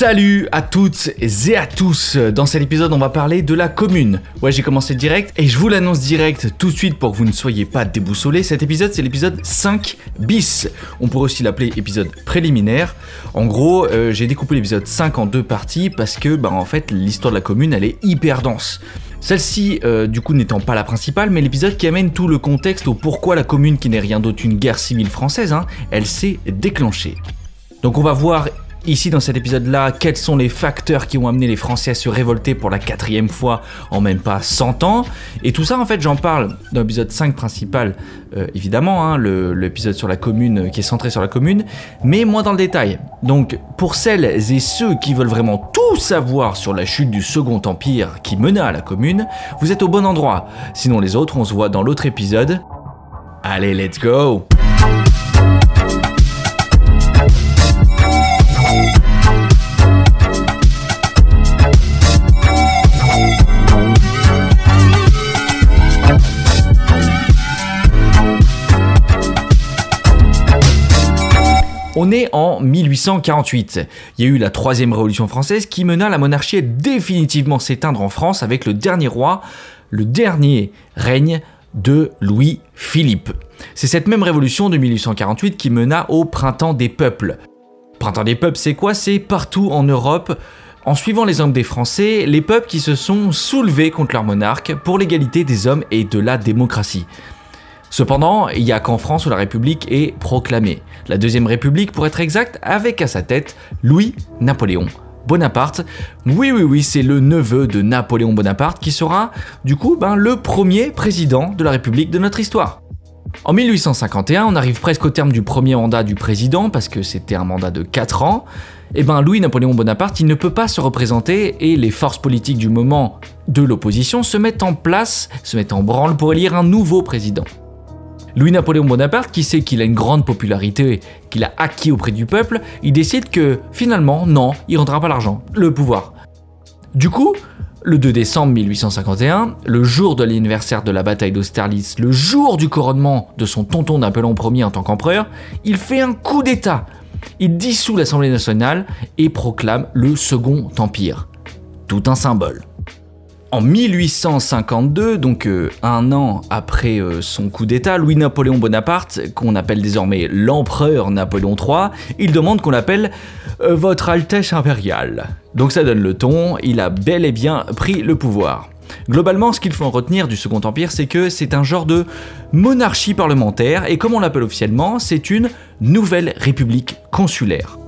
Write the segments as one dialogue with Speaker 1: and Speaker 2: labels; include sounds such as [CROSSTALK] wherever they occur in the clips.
Speaker 1: Salut à toutes et à tous. Dans cet épisode, on va parler de la commune. Ouais, j'ai commencé direct et je vous l'annonce direct tout de suite pour que vous ne soyez pas déboussolés. Cet épisode, c'est l'épisode 5 bis. On pourrait aussi l'appeler épisode préliminaire. En gros, euh, j'ai découpé l'épisode 5 en deux parties parce que, bah, en fait, l'histoire de la commune, elle est hyper dense. Celle-ci, euh, du coup, n'étant pas la principale, mais l'épisode qui amène tout le contexte au pourquoi la commune, qui n'est rien d'autre qu'une guerre civile française, hein, elle s'est déclenchée. Donc on va voir Ici dans cet épisode-là, quels sont les facteurs qui ont amené les Français à se révolter pour la quatrième fois en même pas 100 ans? Et tout ça en fait j'en parle dans l'épisode 5 principal, euh, évidemment, hein, l'épisode sur la commune euh, qui est centré sur la commune, mais moins dans le détail. Donc pour celles et ceux qui veulent vraiment tout savoir sur la chute du Second Empire qui mena à la commune, vous êtes au bon endroit. Sinon les autres on se voit dans l'autre épisode. Allez let's go On est en 1848. Il y a eu la troisième révolution française qui mena la monarchie à définitivement s'éteindre en France avec le dernier roi, le dernier règne de Louis-Philippe. C'est cette même révolution de 1848 qui mena au printemps des peuples. Printemps des peuples, c'est quoi? C'est partout en Europe. En suivant les hommes des Français, les peuples qui se sont soulevés contre leur monarque pour l'égalité des hommes et de la démocratie. Cependant, il n'y a qu'en France où la République est proclamée. La Deuxième République, pour être exact, avec à sa tête Louis-Napoléon. Bonaparte, oui oui oui, c'est le neveu de Napoléon Bonaparte qui sera du coup ben, le premier président de la République de notre histoire. En 1851, on arrive presque au terme du premier mandat du président parce que c'était un mandat de 4 ans. Et eh ben Louis-Napoléon Bonaparte, il ne peut pas se représenter et les forces politiques du moment de l'opposition se mettent en place, se mettent en branle pour élire un nouveau président. Louis-Napoléon Bonaparte, qui sait qu'il a une grande popularité, qu'il a acquis auprès du peuple, il décide que finalement, non, il rendra pas l'argent, le pouvoir. Du coup, le 2 décembre 1851, le jour de l'anniversaire de la bataille d'Austerlitz, le jour du couronnement de son tonton Napoléon Ier en tant qu'empereur, il fait un coup d'État. Il dissout l'Assemblée nationale et proclame le Second Empire. Tout un symbole. En 1852, donc euh, un an après euh, son coup d'État, Louis-Napoléon Bonaparte, qu'on appelle désormais l'empereur Napoléon III, il demande qu'on l'appelle euh, Votre Altesse impériale. Donc ça donne le ton, il a bel et bien pris le pouvoir. Globalement, ce qu'il faut en retenir du Second Empire, c'est que c'est un genre de monarchie parlementaire, et comme on l'appelle officiellement, c'est une nouvelle république consulaire.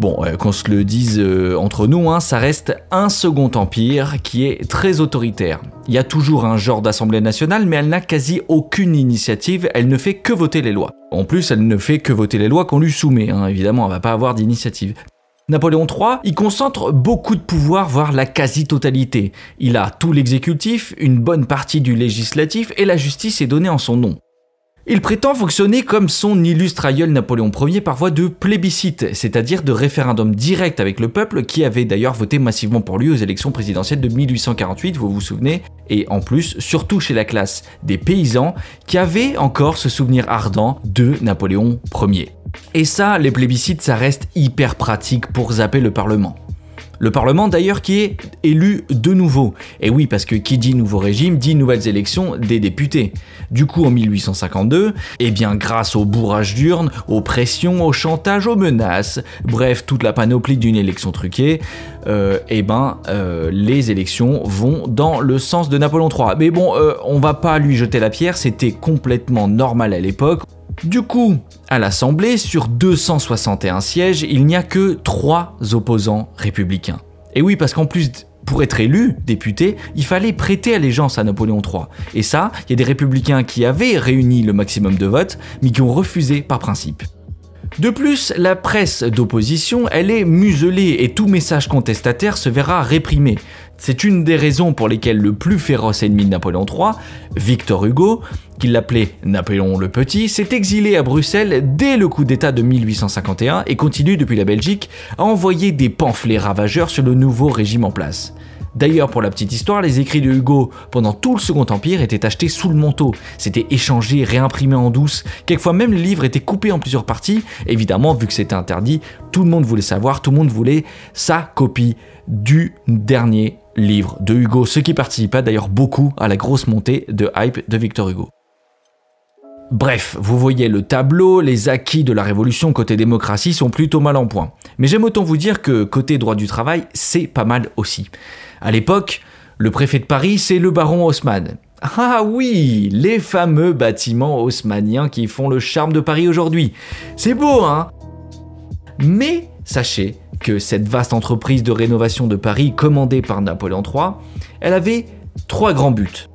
Speaker 1: Bon, euh, qu'on se le dise euh, entre nous, hein, ça reste un second empire qui est très autoritaire. Il y a toujours un genre d'Assemblée nationale, mais elle n'a quasi aucune initiative, elle ne fait que voter les lois. En plus, elle ne fait que voter les lois qu'on lui soumet, hein. évidemment, elle va pas avoir d'initiative. Napoléon III, il concentre beaucoup de pouvoir, voire la quasi-totalité. Il a tout l'exécutif, une bonne partie du législatif, et la justice est donnée en son nom. Il prétend fonctionner comme son illustre aïeul Napoléon Ier par voie de plébiscite, c'est-à-dire de référendum direct avec le peuple qui avait d'ailleurs voté massivement pour lui aux élections présidentielles de 1848, vous vous souvenez, et en plus, surtout chez la classe des paysans qui avaient encore ce souvenir ardent de Napoléon Ier. Et ça, les plébiscites, ça reste hyper pratique pour zapper le Parlement. Le Parlement d'ailleurs qui est élu de nouveau. Et oui, parce que qui dit nouveau régime dit nouvelles élections des députés. Du coup, en 1852, eh bien grâce au bourrage d'urnes, aux pressions, au chantage, aux menaces, bref, toute la panoplie d'une élection truquée, euh, eh ben euh, les élections vont dans le sens de Napoléon III. Mais bon, euh, on va pas lui jeter la pierre, c'était complètement normal à l'époque. Du coup, à l'Assemblée, sur 261 sièges, il n'y a que 3 opposants républicains. Et oui, parce qu'en plus, pour être élu député, il fallait prêter allégeance à Napoléon III. Et ça, il y a des républicains qui avaient réuni le maximum de votes, mais qui ont refusé par principe. De plus, la presse d'opposition, elle est muselée et tout message contestataire se verra réprimé. C'est une des raisons pour lesquelles le plus féroce ennemi de Napoléon III, Victor Hugo, qu'il l'appelait Napoléon le Petit, s'est exilé à Bruxelles dès le coup d'État de 1851 et continue depuis la Belgique à envoyer des pamphlets ravageurs sur le nouveau régime en place. D'ailleurs, pour la petite histoire, les écrits de Hugo pendant tout le Second Empire étaient achetés sous le manteau. C'était échangé, réimprimé en douce. Quelquefois même les livres étaient coupés en plusieurs parties. Évidemment, vu que c'était interdit, tout le monde voulait savoir, tout le monde voulait sa copie du dernier livre de Hugo, ce qui participa d'ailleurs beaucoup à la grosse montée de hype de Victor Hugo. Bref, vous voyez le tableau, les acquis de la révolution côté démocratie sont plutôt mal en point. Mais j'aime autant vous dire que côté droit du travail, c'est pas mal aussi. À l'époque, le préfet de Paris, c'est le baron Haussmann. Ah oui, les fameux bâtiments haussmanniens qui font le charme de Paris aujourd'hui. C'est beau, hein? Mais sachez que cette vaste entreprise de rénovation de Paris commandée par Napoléon III, elle avait trois grands buts.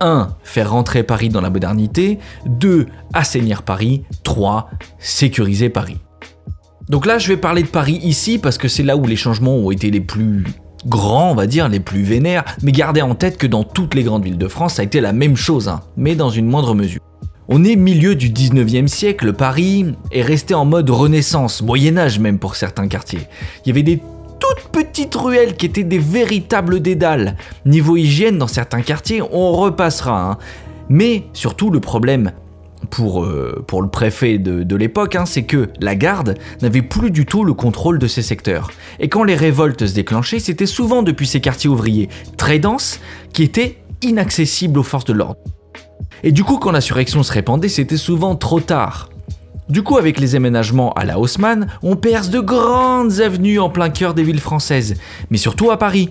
Speaker 1: 1. Faire rentrer Paris dans la modernité. 2. Assainir Paris. 3. Sécuriser Paris. Donc là, je vais parler de Paris ici parce que c'est là où les changements ont été les plus grands, on va dire, les plus vénères, mais gardez en tête que dans toutes les grandes villes de France, ça a été la même chose, hein, mais dans une moindre mesure. On est milieu du 19e siècle, Paris est resté en mode renaissance, Moyen Âge même pour certains quartiers. Il y avait des toutes petites ruelles qui étaient des véritables dédales. Niveau hygiène, dans certains quartiers, on repassera. Hein. Mais surtout, le problème pour, euh, le préfet de, l'époque, hein, c'est que la garde n'avait plus du tout le contrôle de ces secteurs. Et quand les révoltes se déclenchaient, c'était souvent depuis ces quartiers ouvriers très denses qui étaient inaccessibles aux forces de l'ordre. Et du coup, quand l'insurrection se répandait, c'était souvent trop tard. Du coup, avec les aménagements à la Haussmann, on perce de grandes avenues en plein cœur des villes françaises, mais surtout à Paris.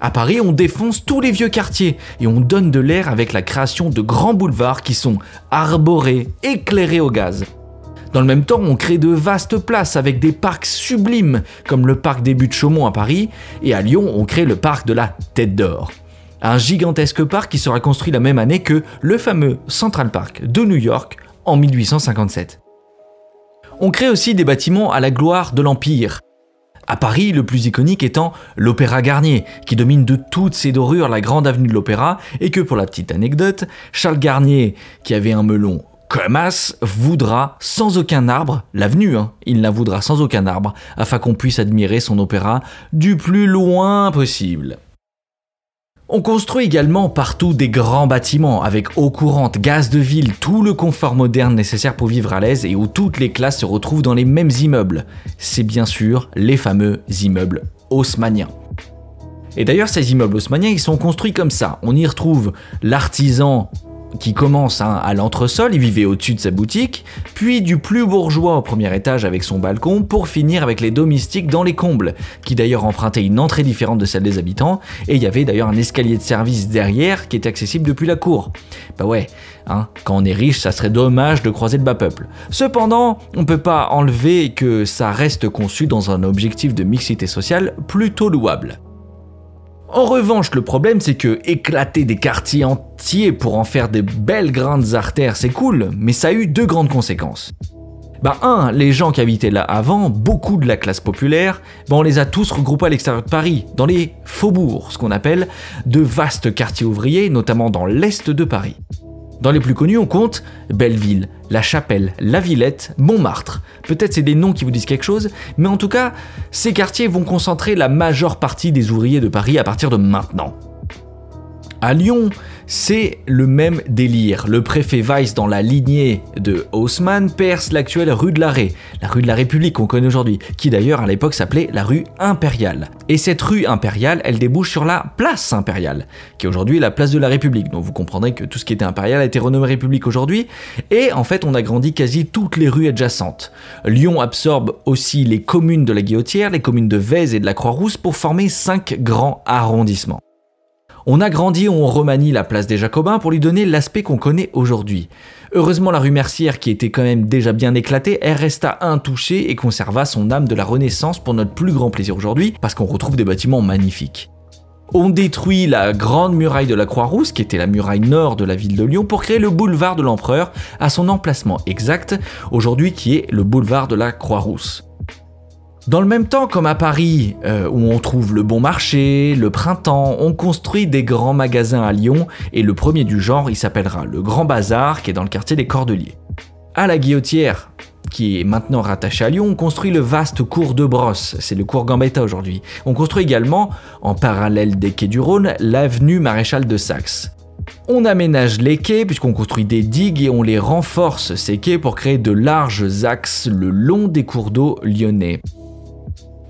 Speaker 1: À Paris, on défonce tous les vieux quartiers et on donne de l'air avec la création de grands boulevards qui sont arborés, éclairés au gaz. Dans le même temps, on crée de vastes places avec des parcs sublimes, comme le parc des Buttes Chaumont à Paris, et à Lyon, on crée le parc de la Tête d'Or. Un gigantesque parc qui sera construit la même année que le fameux Central Park de New York en 1857. On crée aussi des bâtiments à la gloire de l'Empire. À Paris, le plus iconique étant l'Opéra Garnier, qui domine de toutes ses dorures la grande avenue de l'Opéra, et que pour la petite anecdote, Charles Garnier, qui avait un melon comme as, voudra sans aucun arbre, l'avenue, hein, il la voudra sans aucun arbre, afin qu'on puisse admirer son opéra du plus loin possible. On construit également partout des grands bâtiments avec eau courante, gaz de ville, tout le confort moderne nécessaire pour vivre à l'aise et où toutes les classes se retrouvent dans les mêmes immeubles. C'est bien sûr les fameux immeubles haussmanniens. Et d'ailleurs, ces immeubles haussmanniens, ils sont construits comme ça. On y retrouve l'artisan qui commence hein, à l'entresol, il vivait au-dessus de sa boutique, puis du plus bourgeois au premier étage avec son balcon, pour finir avec les domestiques dans les combles, qui d'ailleurs empruntaient une entrée différente de celle des habitants, et il y avait d'ailleurs un escalier de service derrière qui était accessible depuis la cour. Bah ouais, hein, quand on est riche, ça serait dommage de croiser le bas peuple. Cependant, on peut pas enlever que ça reste conçu dans un objectif de mixité sociale plutôt louable. En revanche, le problème, c'est que éclater des quartiers entiers pour en faire des belles grandes artères, c'est cool, mais ça a eu deux grandes conséquences. Bah un, les gens qui habitaient là avant, beaucoup de la classe populaire, bah on les a tous regroupés à l'extérieur de Paris, dans les faubourgs, ce qu'on appelle de vastes quartiers ouvriers, notamment dans l'est de Paris. Dans les plus connus, on compte Belleville, La Chapelle, La Villette, Montmartre. Peut-être c'est des noms qui vous disent quelque chose, mais en tout cas, ces quartiers vont concentrer la majeure partie des ouvriers de Paris à partir de maintenant. À Lyon, c'est le même délire. Le préfet Weiss, dans la lignée de Haussmann, perce l'actuelle rue de l'Arrêt, la rue de la République qu'on connaît aujourd'hui, qui d'ailleurs à l'époque s'appelait la rue impériale. Et cette rue impériale, elle débouche sur la place impériale, qui est aujourd'hui la place de la République. Donc vous comprendrez que tout ce qui était impérial a été renommé République aujourd'hui. Et en fait, on a grandi quasi toutes les rues adjacentes. Lyon absorbe aussi les communes de la Guillotière, les communes de Vèze et de la Croix-Rousse pour former cinq grands arrondissements. On agrandit ou on remanie la place des Jacobins pour lui donner l'aspect qu'on connaît aujourd'hui. Heureusement, la rue Mercière, qui était quand même déjà bien éclatée, elle resta intouchée et conserva son âme de la Renaissance pour notre plus grand plaisir aujourd'hui, parce qu'on retrouve des bâtiments magnifiques. On détruit la grande muraille de la Croix-Rousse, qui était la muraille nord de la ville de Lyon, pour créer le boulevard de l'Empereur à son emplacement exact, aujourd'hui qui est le boulevard de la Croix-Rousse. Dans le même temps, comme à Paris, euh, où on trouve le bon marché, le printemps, on construit des grands magasins à Lyon, et le premier du genre, il s'appellera le Grand Bazar, qui est dans le quartier des Cordeliers. À la Guillotière, qui est maintenant rattaché à Lyon, on construit le vaste cours de Brosse, c'est le cours Gambetta aujourd'hui. On construit également, en parallèle des quais du Rhône, l'avenue Maréchal de Saxe. On aménage les quais puisqu'on construit des digues et on les renforce ces quais pour créer de larges axes le long des cours d'eau lyonnais.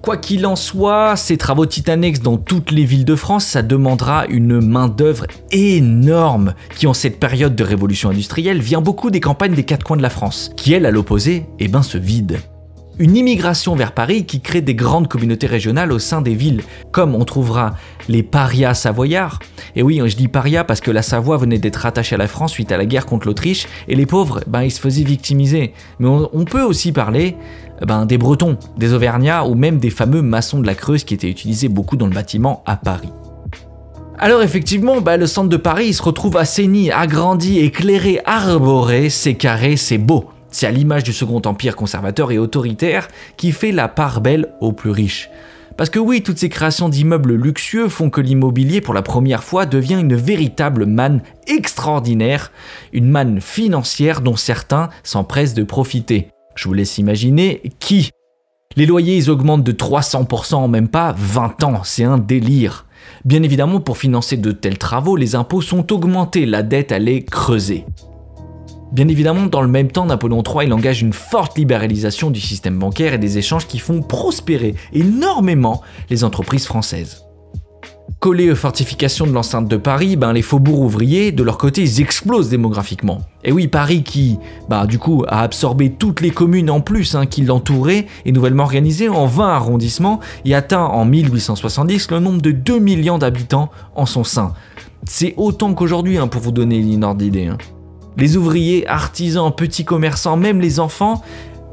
Speaker 1: Quoi qu'il en soit, ces travaux titanesques dans toutes les villes de France, ça demandera une main-d'œuvre énorme qui, en cette période de révolution industrielle, vient beaucoup des campagnes des quatre coins de la France, qui, elle, à l'opposé, eh ben, se vide une immigration vers Paris qui crée des grandes communautés régionales au sein des villes, comme on trouvera les parias savoyards. Et oui, je dis parias parce que la Savoie venait d'être rattachée à la France suite à la guerre contre l'Autriche, et les pauvres, ben, ils se faisaient victimiser. Mais on, peut aussi parler ben, des Bretons, des Auvergnats ou même des fameux maçons de la Creuse qui étaient utilisés beaucoup dans le bâtiment à Paris. Alors effectivement, ben, le centre de Paris il se retrouve assaini, agrandi, éclairé, arboré, c'est carré, c'est beau. C'est à l'image du Second Empire conservateur et autoritaire qui fait la part belle aux plus riches. Parce que oui, toutes ces créations d'immeubles luxueux font que l'immobilier pour la première fois devient une véritable manne extraordinaire, une manne financière dont certains s'empressent de profiter. Je vous laisse imaginer qui. Les loyers ils augmentent de 300% en même pas 20 ans, c'est un délire. Bien évidemment, pour financer de tels travaux, les impôts sont augmentés, la dette allait creuser. Bien évidemment, dans le même temps, Napoléon III engage une forte libéralisation du système bancaire et des échanges qui font prospérer énormément les entreprises françaises. Collés aux fortifications de l'enceinte de Paris, ben les faubourgs ouvriers, de leur côté, ils explosent démographiquement. Et oui, Paris qui, bah, du coup, a absorbé toutes les communes en plus hein, qui l'entouraient, est nouvellement organisé en 20 arrondissements et atteint en 1870 le nombre de 2 millions d'habitants en son sein. C'est autant qu'aujourd'hui, hein, pour vous donner une ordre d'idée. Hein. Les ouvriers, artisans, petits commerçants, même les enfants,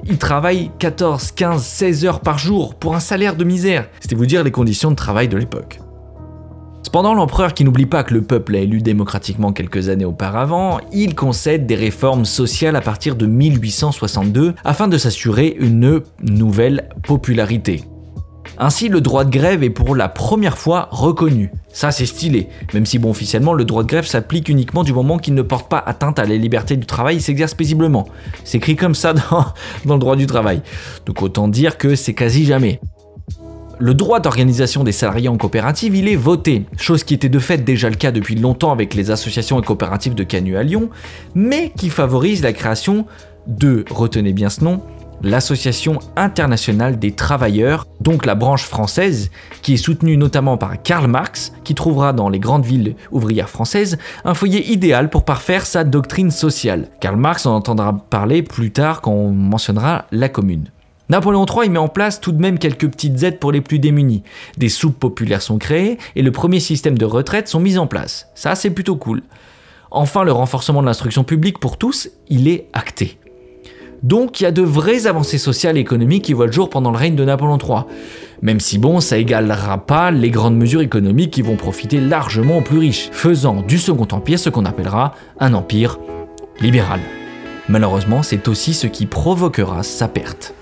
Speaker 1: ils travaillent 14, 15, 16 heures par jour pour un salaire de misère. C'était vous dire les conditions de travail de l'époque. Cependant, l'empereur, qui n'oublie pas que le peuple a élu démocratiquement quelques années auparavant, il concède des réformes sociales à partir de 1862 afin de s'assurer une nouvelle popularité. Ainsi, le droit de grève est pour la première fois reconnu. Ça, c'est stylé. Même si, bon, officiellement, le droit de grève s'applique uniquement du moment qu'il ne porte pas atteinte à la liberté du travail et s'exerce paisiblement. C'est écrit comme ça [LAUGHS] dans, le droit du travail. Donc autant dire que c'est quasi jamais. Le droit d'organisation des salariés en coopérative, il est voté, chose qui était de fait déjà le cas depuis longtemps avec les associations et coopératives de Canu à Lyon, mais qui favorise la création de, retenez bien ce nom, l'Association internationale des travailleurs, donc la branche française, qui est soutenue notamment par Karl Marx, qui trouvera dans les grandes villes ouvrières françaises un foyer idéal pour parfaire sa doctrine sociale. Karl Marx en entendra parler plus tard quand on mentionnera la commune. Napoléon III met en place tout de même quelques petites aides pour les plus démunis. Des soupes populaires sont créées et le premier système de retraite sont mis en place. Ça, c'est plutôt cool. Enfin, le renforcement de l'instruction publique pour tous, il est acté. Donc il y a de vraies avancées sociales et économiques qui voient le jour pendant le règne de Napoléon III. Même si bon, ça égalera pas les grandes mesures économiques qui vont profiter largement aux plus riches, faisant du Second Empire ce qu'on appellera un empire libéral. Malheureusement, c'est aussi ce qui provoquera sa perte.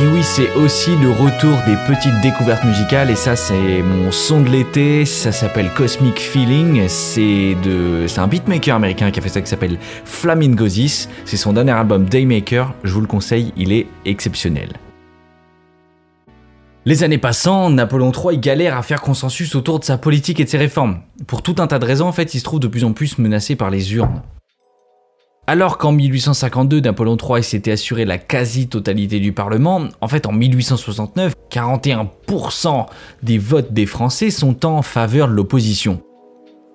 Speaker 1: Et oui, c'est aussi le retour des petites découvertes musicales et ça c'est mon son de l'été, ça s'appelle Cosmic Feeling, c'est de c'est un beatmaker américain qui a fait ça qui s'appelle Flamingozis, c'est son dernier album Daymaker, je vous le conseille, il est exceptionnel. Les années passant, Napoléon III galère à faire consensus autour de sa politique et de ses réformes. Pour tout un tas de raisons, en fait, il se trouve de plus en plus menacé par les urnes. Alors qu'en 1852, Napoléon III s'était assuré la quasi-totalité du Parlement, en fait en 1869, 41% des votes des Français sont en faveur de l'opposition.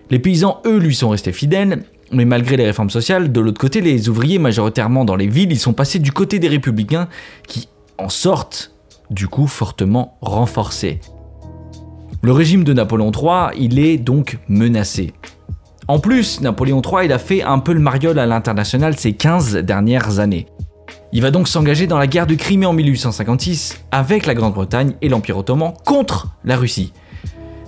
Speaker 1: Les paysans, eux, lui sont restés fidèles, mais malgré les réformes sociales, de l'autre côté, les ouvriers, majoritairement dans les villes, ils sont passés du côté des républicains qui en sortent, du coup, fortement renforcés. Le régime de Napoléon III, il est donc menacé. En plus, Napoléon III, il a fait un peu le mariole à l'international ces 15 dernières années. Il va donc s'engager dans la guerre de Crimée en 1856 avec la Grande-Bretagne et l'Empire ottoman contre la Russie.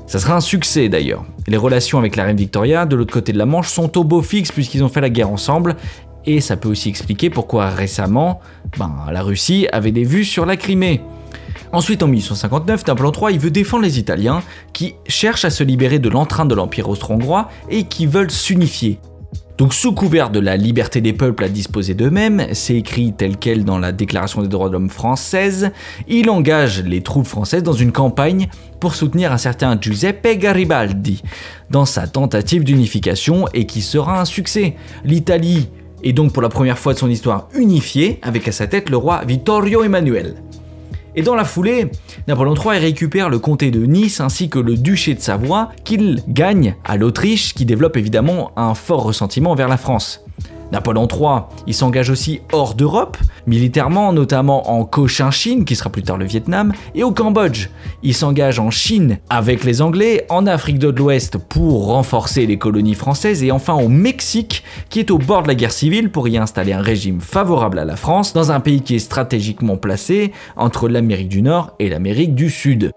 Speaker 1: Ça sera un succès d'ailleurs. Les relations avec la reine Victoria de l'autre côté de la Manche sont au beau fixe puisqu'ils ont fait la guerre ensemble et ça peut aussi expliquer pourquoi récemment, ben, la Russie avait des vues sur la Crimée. Ensuite, en 1859, Napoléon III il veut défendre les Italiens qui cherchent à se libérer de l'entrain de l'Empire austro-hongrois et qui veulent s'unifier. Donc sous couvert de la liberté des peuples à disposer d'eux-mêmes, c'est écrit tel quel dans la Déclaration des droits de l'homme française, il engage les troupes françaises dans une campagne pour soutenir un certain Giuseppe Garibaldi dans sa tentative d'unification et qui sera un succès. L'Italie est donc pour la première fois de son histoire unifiée avec à sa tête le roi Vittorio Emanuele. Et dans la foulée, Napoléon III récupère le comté de Nice ainsi que le duché de Savoie qu'il gagne à l'Autriche qui développe évidemment un fort ressentiment vers la France. Napoléon III, il s'engage aussi hors d'Europe, militairement, notamment en Cochinchine, qui sera plus tard le Vietnam, et au Cambodge. Il s'engage en Chine avec les Anglais, en Afrique de l'Ouest pour renforcer les colonies françaises, et enfin au Mexique, qui est au bord de la guerre civile pour y installer un régime favorable à la France, dans un pays qui est stratégiquement placé entre l'Amérique du Nord et l'Amérique du Sud.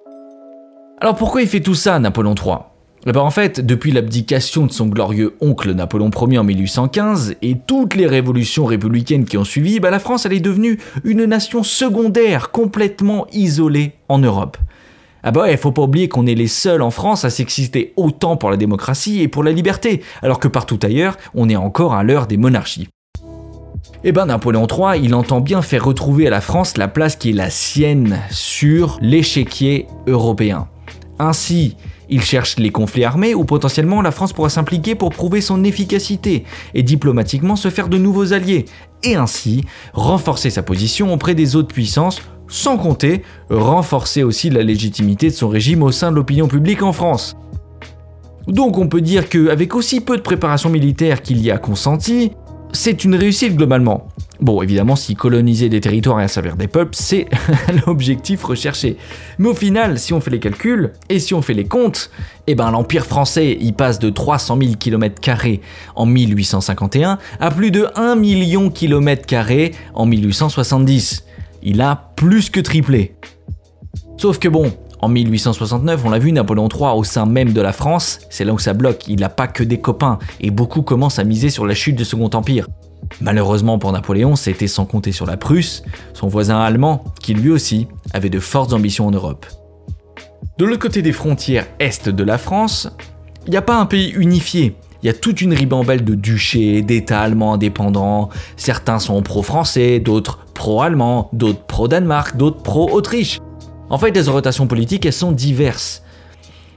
Speaker 1: Alors pourquoi il fait tout ça, Napoléon III eh ben, en fait, depuis l'abdication de son glorieux oncle Napoléon Ier en 1815 et toutes les révolutions républicaines qui ont suivi, ben, la France est devenue une nation secondaire, complètement isolée en Europe. Ah bah ouais, faut pas oublier qu'on est les seuls en France à s'exister autant pour la démocratie et pour la liberté, alors que partout ailleurs, on est encore à l'heure des monarchies. Eh ben Napoléon III, il entend bien faire retrouver à la France la place qui est la sienne sur l'échiquier européen. Ainsi, il cherche les conflits armés où potentiellement la France pourra s'impliquer pour prouver son efficacité et diplomatiquement se faire de nouveaux alliés, et ainsi renforcer sa position auprès des autres puissances, sans compter renforcer aussi la légitimité de son régime au sein de l'opinion publique en France. Donc on peut dire qu'avec aussi peu de préparation militaire qu'il y a consenti, c'est une réussite globalement. Bon, évidemment, si coloniser des territoires et servir des peuples, c'est [LAUGHS] l'objectif recherché. Mais au final, si on fait les calculs et si on fait les comptes, eh ben l'Empire français y passe de 300 000 km en 1851 à plus de 1 million km en 1870. Il a plus que triplé. Sauf que bon, en 1869, on l'a vu, Napoléon III au sein même de la France, c'est là où ça bloque, il n'a pas que des copains, et beaucoup commencent à miser sur la chute du Second Empire. Malheureusement pour Napoléon, c'était sans compter sur la Prusse, son voisin allemand, qui lui aussi avait de fortes ambitions en Europe. De l'autre côté des frontières est de la France, il n'y a pas un pays unifié. Il y a toute une ribambelle de duchés, d'États allemands indépendants. Certains sont pro-français, d'autres pro-allemands, d'autres pro-Danemark, d'autres pro-Autriche. En fait, les orientations politiques, elles sont diverses.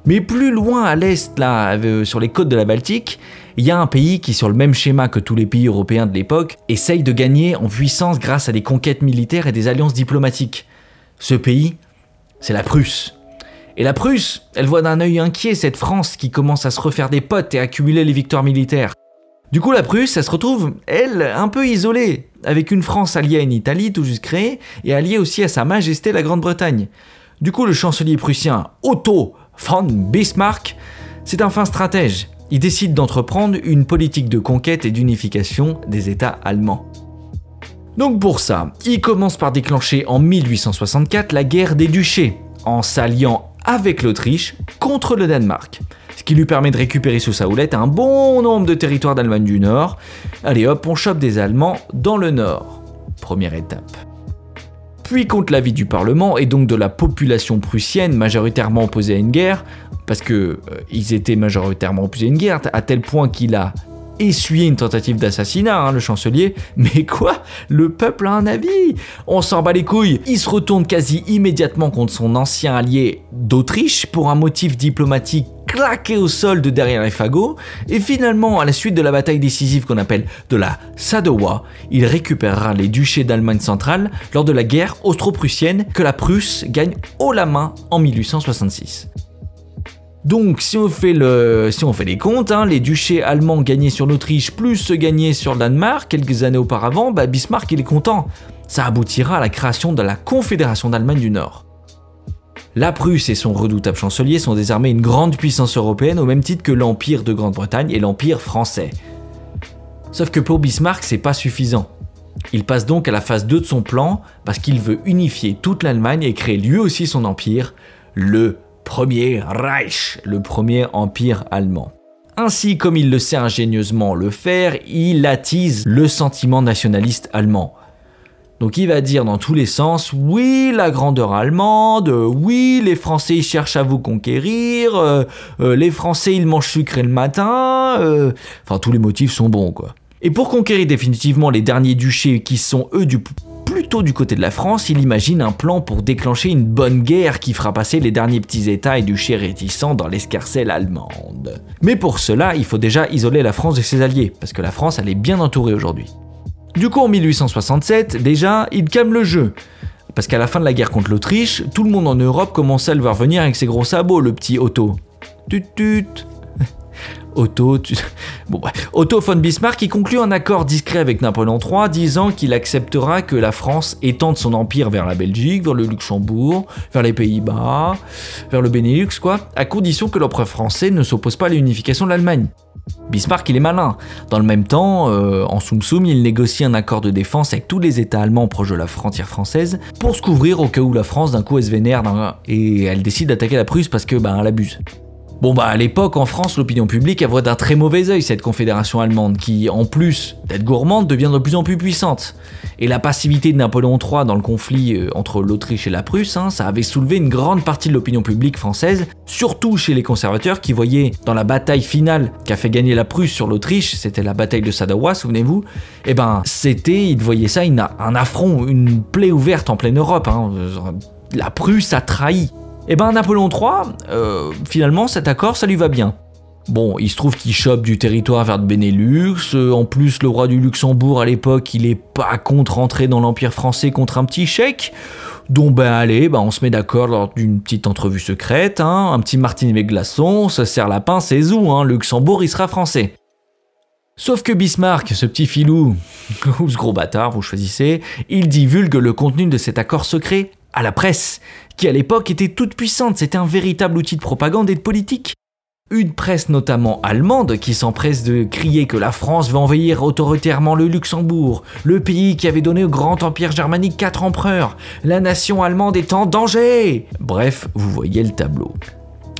Speaker 1: Mais plus loin à l'est, là, euh, sur les côtes de la Baltique, il y a un pays qui, sur le même schéma que tous les pays européens de l'époque, essaye de gagner en puissance grâce à des conquêtes militaires et des alliances diplomatiques. Ce pays, c'est la Prusse. Et la Prusse, elle voit d'un œil inquiet cette France qui commence à se refaire des potes et accumuler les victoires militaires. Du coup, la Prusse, elle se retrouve, elle, un peu isolée, avec une France alliée à une Italie tout juste créée, et alliée aussi à Sa Majesté la Grande-Bretagne. Du coup, le chancelier prussien Otto von Bismarck, c'est un fin stratège il décide d'entreprendre une politique de conquête et d'unification des États allemands. Donc pour ça, il commence par déclencher en 1864 la guerre des duchés, en s'alliant avec l'Autriche contre le Danemark, ce qui lui permet de récupérer sous sa houlette un bon nombre de territoires d'Allemagne du Nord. Allez hop, on chope des Allemands dans le Nord. Première étape. puis contre l'avis du Parlement et donc de la population prussienne majoritairement opposée à une guerre, parce que euh, ils étaient majoritairement opposés à une guerre, à tel point qu'il a essuyé une tentative d'assassinat, hein, le chancelier. [LAUGHS] Mais quoi? Le peuple a un avis On s'en bat les couilles Il se retourne quasi immédiatement contre son ancien allié d'Autriche pour un motif diplomatique claqué au sol de derrière les fagots, et finalement, à la suite de la bataille décisive qu'on appelle de la Sadowa, il récupérera les duchés d'Allemagne centrale lors de la guerre austro-prussienne que la Prusse gagne haut la main en 1866. Donc, si on fait, les comptes, hein, les duchés allemands gagnés sur l'Autriche plus ceux gagnés sur le Danemark quelques années auparavant, bah Bismarck il est content. Ça aboutira à la création de la Confédération d'Allemagne du Nord. La Prusse et son redoutable chancelier sont désormais une grande puissance européenne au même titre que l'Empire de Grande-Bretagne et l'Empire français. Sauf que pour Bismarck, c'est pas suffisant. Il passe donc à la phase 2 de son plan parce qu'il veut unifier toute l'Allemagne et créer lui aussi son empire, le Premier Reich, le premier empire allemand. Ainsi comme il le sait ingénieusement le faire, il attise le sentiment nationaliste allemand. Donc il va dire dans tous les sens, oui, la grandeur allemande, oui, les Français cherchent à vous conquérir, euh, euh, les Français ils mangent sucré le matin, euh, enfin tous les motifs sont bons quoi. Et pour conquérir définitivement les derniers duchés qui sont eux du plutôt du côté de la France, il imagine un plan pour déclencher une bonne guerre qui fera passer les derniers petits états et duchés réticents dans l'escarcelle allemande. Mais pour cela, il faut déjà isoler la France de ses alliés, parce que la France elle est bien entourée aujourd'hui. Du coup, en 1867, déjà, il calme le jeu. Parce qu'à la fin de la guerre contre l'Autriche, tout le monde en Europe commençait à le voir venir avec ses gros sabots, le petit Otto. Tut tut. Otto, [LAUGHS] bon, Otto von Bismarck qui conclut un accord discret avec Napoléon III disant qu'il acceptera que la France étende son empire vers la Belgique, vers le Luxembourg, vers les Pays-Bas, vers le Benelux, quoi, à condition que l'empereur français ne s'oppose pas à l'unification de l'Allemagne. Bismarck, il est malin. Dans le même temps, euh, en Soum Soum, il négocie un accord de défense avec tous les États allemands proches de la frontière française pour se couvrir au cas où la France d'un coup se vénère et elle décide d'attaquer la Prusse parce que ben elle abuse. Bon bah à l'époque en France l'opinion publique voit d'un très mauvais œil cette confédération allemande qui en plus d'être gourmande devient de plus en plus puissante. Et la passivité de Napoléon III dans le conflit euh, entre l'Autriche et la Prusse, hein, ça avait soulevé une grande partie de l'opinion publique française, surtout chez les conservateurs qui voyaient dans la bataille finale qu'a fait gagner la Prusse sur l'Autriche, c'était la bataille de Sadawa, souvenez-vous, et eh ben c'était, ils voyaient ça un affront, une plaie ouverte en pleine Europe. Hein. La Prusse a trahi. Et eh ben Napoléon III, euh, finalement cet accord ça lui va bien. Bon, il se trouve qu'il chope du territoire vers le Benelux. Euh, en plus, le roi du Luxembourg à l'époque, il est pas contre rentrer dans l'Empire français contre un petit chèque. Donc, ben allez, ben, on se met d'accord lors d'une petite entrevue secrète. Hein, un petit martini avec glaçon, on se sert la pince c'est zou. Hein, Luxembourg, il sera français. Sauf que Bismarck, ce petit filou, [LAUGHS] ou ce gros bâtard, vous choisissez, il divulgue le contenu de cet accord secret à la presse, qui à l'époque était toute puissante, c'était un véritable outil de propagande et de politique. Une presse notamment allemande qui s'empresse de crier que la France va envahir autoritairement le Luxembourg, le pays qui avait donné au grand empire germanique quatre empereurs, la nation allemande est en danger. Bref, vous voyez le tableau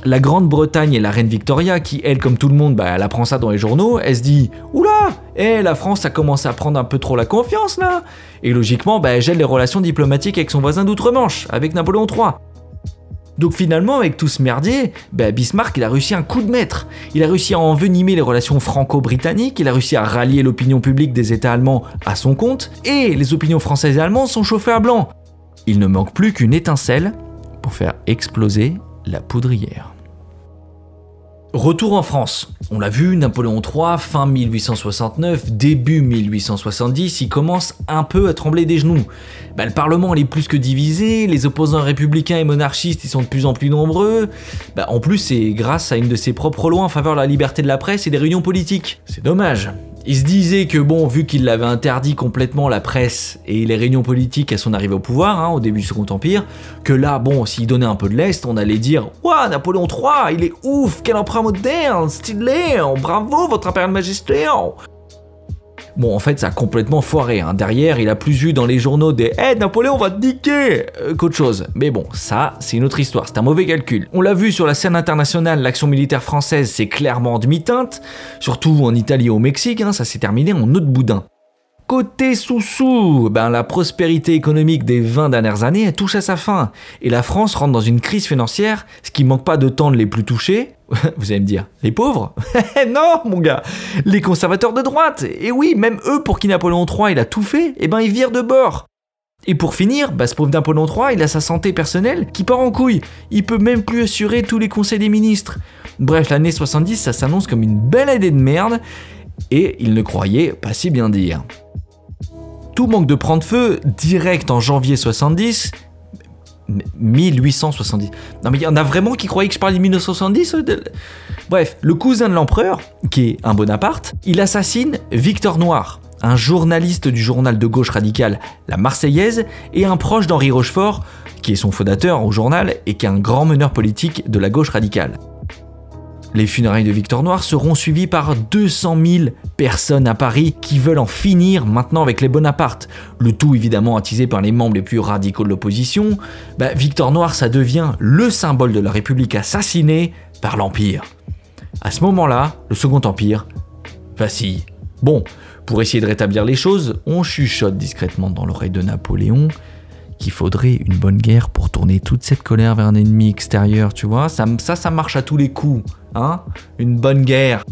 Speaker 1: la Grande-Bretagne et la reine Victoria, qui elle, comme tout le monde, bah, elle apprend ça dans les journaux, elle se dit Oula, eh, la France a commencé à prendre un peu trop la confiance là Et logiquement, bah, elle gèle les relations diplomatiques avec son voisin d'outre-Manche, avec Napoléon III. Donc finalement, avec tout ce merdier, bah, Bismarck il a réussi un coup de maître. Il a réussi à envenimer les relations franco-britanniques, il a réussi à rallier l'opinion publique des États allemands à son compte, et les opinions françaises et allemandes sont chauffées à blanc. Il ne manque plus qu'une étincelle pour faire exploser la poudrière. Retour en France. On l'a vu, Napoléon III, fin 1869, début 1870, il commence un peu à trembler des genoux. Bah, le Parlement est plus que divisé, les opposants républicains et monarchistes ils sont de plus en plus nombreux. Bah, en plus, c'est grâce à une de ses propres lois en faveur de la liberté de la presse et des réunions politiques. C'est dommage. Il se disait que bon, vu qu'il avait interdit complètement la presse et les réunions politiques à son arrivée au pouvoir, hein, au début du Second Empire, que là, bon, s'il donnait un peu de l'Est, on allait dire Waouh, Napoléon III, il est ouf, quel empereur moderne, stylé, bravo, votre impérial majesté Bon, en fait, ça a complètement foiré. Hein. Derrière, il a plus eu dans les journaux des Eh, Napoléon va te niquer euh, qu'autre chose. Mais bon, ça, c'est une autre histoire. C'est un mauvais calcul. On l'a vu sur la scène internationale, l'action militaire française, c'est clairement en demi-teinte. Surtout en Italie et au Mexique, hein, ça s'est terminé en autre boudin. côté sous-sous, ben, la prospérité économique des 20 dernières années elle touche à sa fin. Et la France rentre dans une crise financière, ce qui manque pas de tendre les plus touchés. [LAUGHS] Vous allez me dire, les pauvres? [LAUGHS] Non, mon gars Les conservateurs de droite Et oui, même eux, pour qui Napoléon III il a tout fait, eh ben ils virent de bord et pour finir, bah, ce pauvre Napoléon III, il a sa santé personnelle qui part en couille. Il peut même plus assurer tous les conseils des ministres. Bref, l'année 70, ça s'annonce comme une belle idée de merde, et il ne croyait pas si bien dire. Tout manque de prendre feu direct en janvier 70. 1870. Non mais il y en a vraiment qui croyaient que je parlais de 1970 Bref, le cousin de l'empereur, qui est un Bonaparte, il assassine Victor Noir, un journaliste du journal de gauche radical La Marseillaise et un proche d'Henri Rochefort, qui est son fondateur au journal et qui est un grand meneur politique de la gauche radicale. Les funérailles de Victor Noir seront suivies par 200 000 personnes à Paris qui veulent en finir maintenant avec les Bonaparte. Le tout évidemment attisé par les membres les plus radicaux de l'opposition. Bah, Victor Noir, ça devient le symbole de la République assassinée par l'Empire. À ce moment-là, le Second Empire vacille. Bon, pour essayer de rétablir les choses, on chuchote discrètement dans l'oreille de Napoléon qu'il faudrait une bonne guerre pour tourner toute cette colère vers un ennemi extérieur, tu vois. Ça, ça, ça marche à tous les coups, hein Une bonne guerre.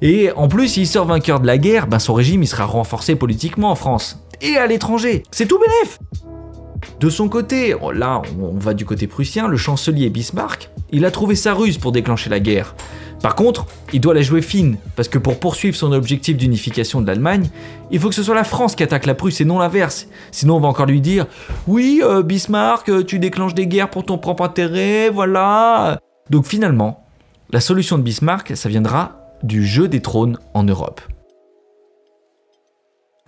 Speaker 1: Et en plus, s'il sort vainqueur de la guerre, ben son régime il sera renforcé politiquement en France et à l'étranger. C'est tout bénef. De son côté, là on va du côté prussien, le chancelier Bismarck, il a trouvé sa ruse pour déclencher la guerre. Par contre, il doit la jouer fine, parce que pour poursuivre son objectif d'unification de l'Allemagne, il faut que ce soit la France qui attaque la Prusse et non l'inverse. Sinon, on va encore lui dire Oui, euh, Bismarck, euh, tu déclenches des guerres pour ton propre intérêt, voilà. Donc finalement, la solution de Bismarck, ça viendra du jeu des trônes en Europe.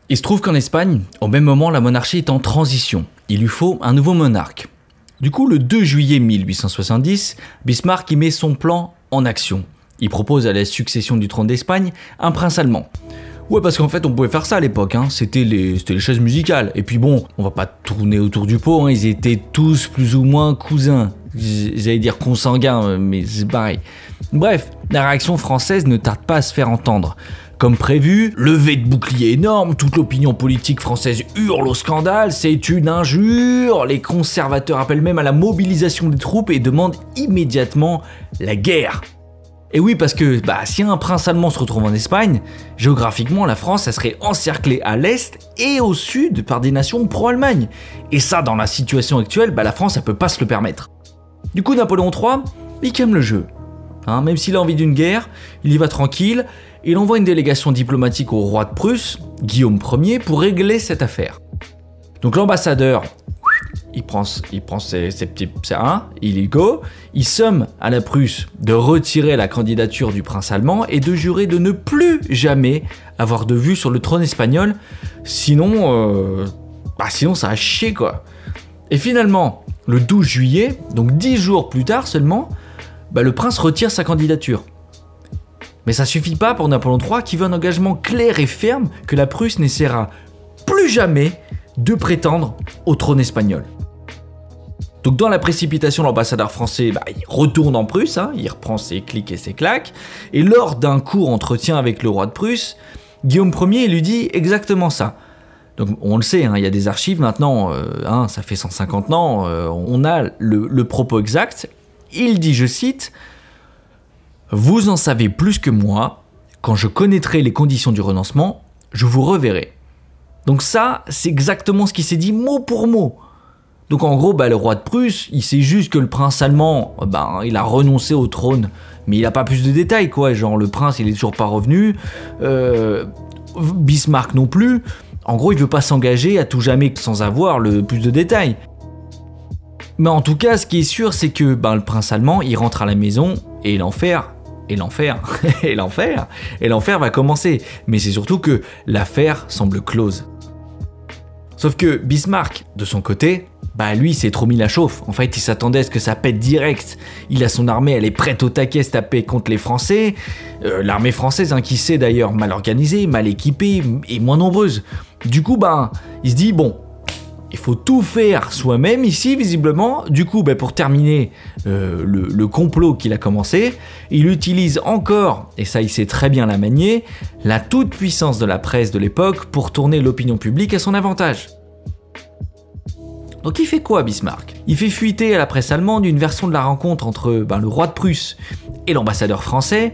Speaker 1: Il se trouve qu'en Espagne, au même moment, la monarchie est en transition. Il lui faut un nouveau monarque. Du coup, le 2 juillet 1870, Bismarck y met son plan en action. Il propose à la succession du trône d'Espagne un prince allemand. Ouais, parce qu'en fait, on pouvait faire ça à l'époque, hein. c'était les, les, chaises musicales. Et puis bon, on va pas tourner autour du pot, hein. ils étaient tous plus ou moins cousins. J'allais dire consanguins, mais c'est pareil. Bref, la réaction française ne tarde pas à se faire entendre. Comme prévu, levée de bouclier énorme, toute l'opinion politique française hurle au scandale, c'est une injure, les conservateurs appellent même à la mobilisation des troupes et demandent immédiatement la guerre. Et oui, parce que bah, si un prince allemand se retrouve en Espagne, géographiquement, la France, serait encerclée à l'est et au sud par des nations pro-Allemagne. Et ça, dans la situation actuelle, bah, la France, elle peut pas se le permettre. Du coup, Napoléon III, il calme le jeu. Hein, même s'il a envie d'une guerre, il y va tranquille. Il envoie une délégation diplomatique au roi de Prusse, Guillaume Ier, pour régler cette affaire. Donc l'ambassadeur, il prend, ses, petits serins, il y go, il somme à la Prusse de retirer la candidature du prince allemand et de jurer de ne plus jamais avoir de vue sur le trône espagnol, sinon, euh, bah sinon ça a chier quoi. Et finalement, le 12 juillet, donc dix jours plus tard seulement, bah le prince retire sa candidature. Mais ça suffit pas pour Napoléon III qui veut un engagement clair et ferme que la Prusse n'essaiera plus jamais de prétendre au trône espagnol. Donc dans la précipitation, l'ambassadeur français, bah, il retourne en Prusse, hein, il reprend ses clics et ses claques, et lors d'un court entretien avec le roi de Prusse, Guillaume Ier lui dit exactement ça. Donc on le sait, hein, il y a des archives maintenant, euh, hein, ça fait 150 ans, euh, on a le, le propos exact. Il dit, je cite, Vous en savez plus que moi, quand je connaîtrai les conditions du renoncement, je vous reverrai. Donc ça, c'est exactement ce qui s'est dit mot pour mot. Donc en gros, bah, le roi de Prusse, il sait juste que le prince allemand, bah, il a renoncé au trône, mais il n'a pas plus de détails, quoi. Genre le prince, il est toujours pas revenu, euh, Bismarck non plus. En gros, il veut pas s'engager à tout jamais sans avoir le plus de détails. Mais en tout cas, ce qui est sûr, c'est que bah, le prince allemand, il rentre à la maison et l'enfer, et l'enfer, [LAUGHS] et l'enfer, et l'enfer va commencer. Mais c'est surtout que l'affaire semble close. Sauf que Bismarck, de son côté, bah lui s'est trop mis la chauffe. En fait, il s'attendait à ce que ça pète direct. Il a son armée, elle est prête au taquet se taper contre les Français. Euh, l'armée française, hein, qui sait d'ailleurs mal organisée, mal équipée et moins nombreuse. Du coup, bah, il se dit bon, il faut tout faire soi-même ici, visiblement. Du coup, ben, pour terminer euh, le, le, complot qu'il a commencé, il utilise encore, et ça il sait très bien la manier, la toute-puissance de la presse de l'époque pour tourner l'opinion publique à son avantage. Donc il fait quoi Bismarck? Il fait fuiter à la presse allemande une version de la rencontre entre ben, le roi de Prusse et l'ambassadeur français,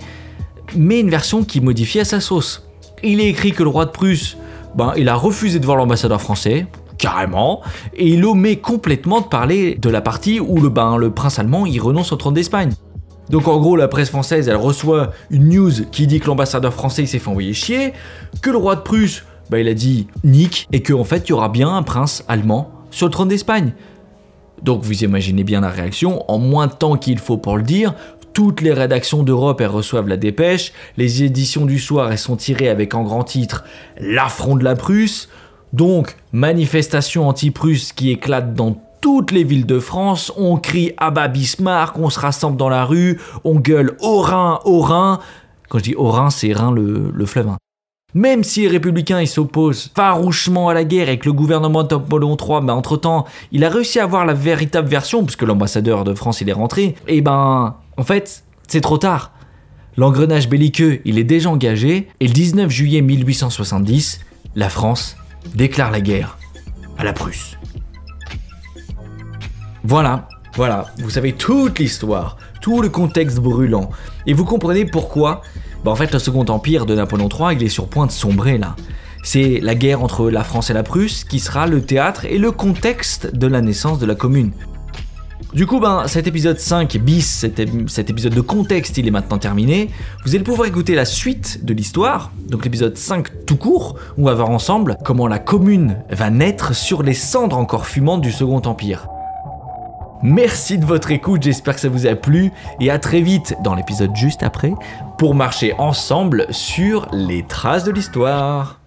Speaker 1: mais une version qui modifie à sa sauce. Il est écrit que le roi de Prusse, ben, il a refusé de voir l'ambassadeur français, carrément, et il omet complètement de parler de la partie où le, ben, le prince allemand renonce au trône d'Espagne. Donc en gros, la presse française, elle reçoit une news qui dit que l'ambassadeur français s'est fait envoyer chier, que le roi de Prusse, ben, il a dit nique, et qu'en en fait, il y aura bien un prince allemand sur le trône d'Espagne. Donc vous imaginez bien la réaction, en moins de temps qu'il faut pour le dire, toutes les rédactions d'Europe reçoivent la dépêche, les éditions du soir elles sont tirées avec en grand titre L'affront de la Prusse, donc, manifestation anti-prusse qui éclate dans toutes les villes de France, on crie Abba Bismarck, on se rassemble dans la rue, on gueule au Rhin, au Rhin. Quand je dis au Rhin, c'est Rhin le, le fleuve. Même si les républicains s'opposent farouchement à la guerre et que le gouvernement de Napoléon III, ben, entre-temps, il a réussi à avoir la véritable version, puisque l'ambassadeur de France il est rentré, et ben en fait, c'est trop tard. L'engrenage belliqueux, il est déjà engagé, et le 19 juillet 1870, la France déclare la guerre à la Prusse. Voilà, voilà, vous savez toute l'histoire, tout le contexte brûlant, et vous comprenez pourquoi bah en fait le Second Empire de Napoléon III il est sur point de sombrer là. C'est la guerre entre la France et la Prusse qui sera le théâtre et le contexte de la naissance de la commune. Du coup, ben, cet épisode 5 bis, cet, épisode de contexte, il est maintenant terminé. Vous allez pouvoir écouter la suite de l'histoire, donc l'épisode 5 tout court, où on va voir ensemble comment la commune va naître sur les cendres encore fumantes du Second Empire. Merci de votre écoute, j'espère que ça vous a plu et à très vite dans l'épisode juste après pour marcher ensemble sur les traces de l'histoire.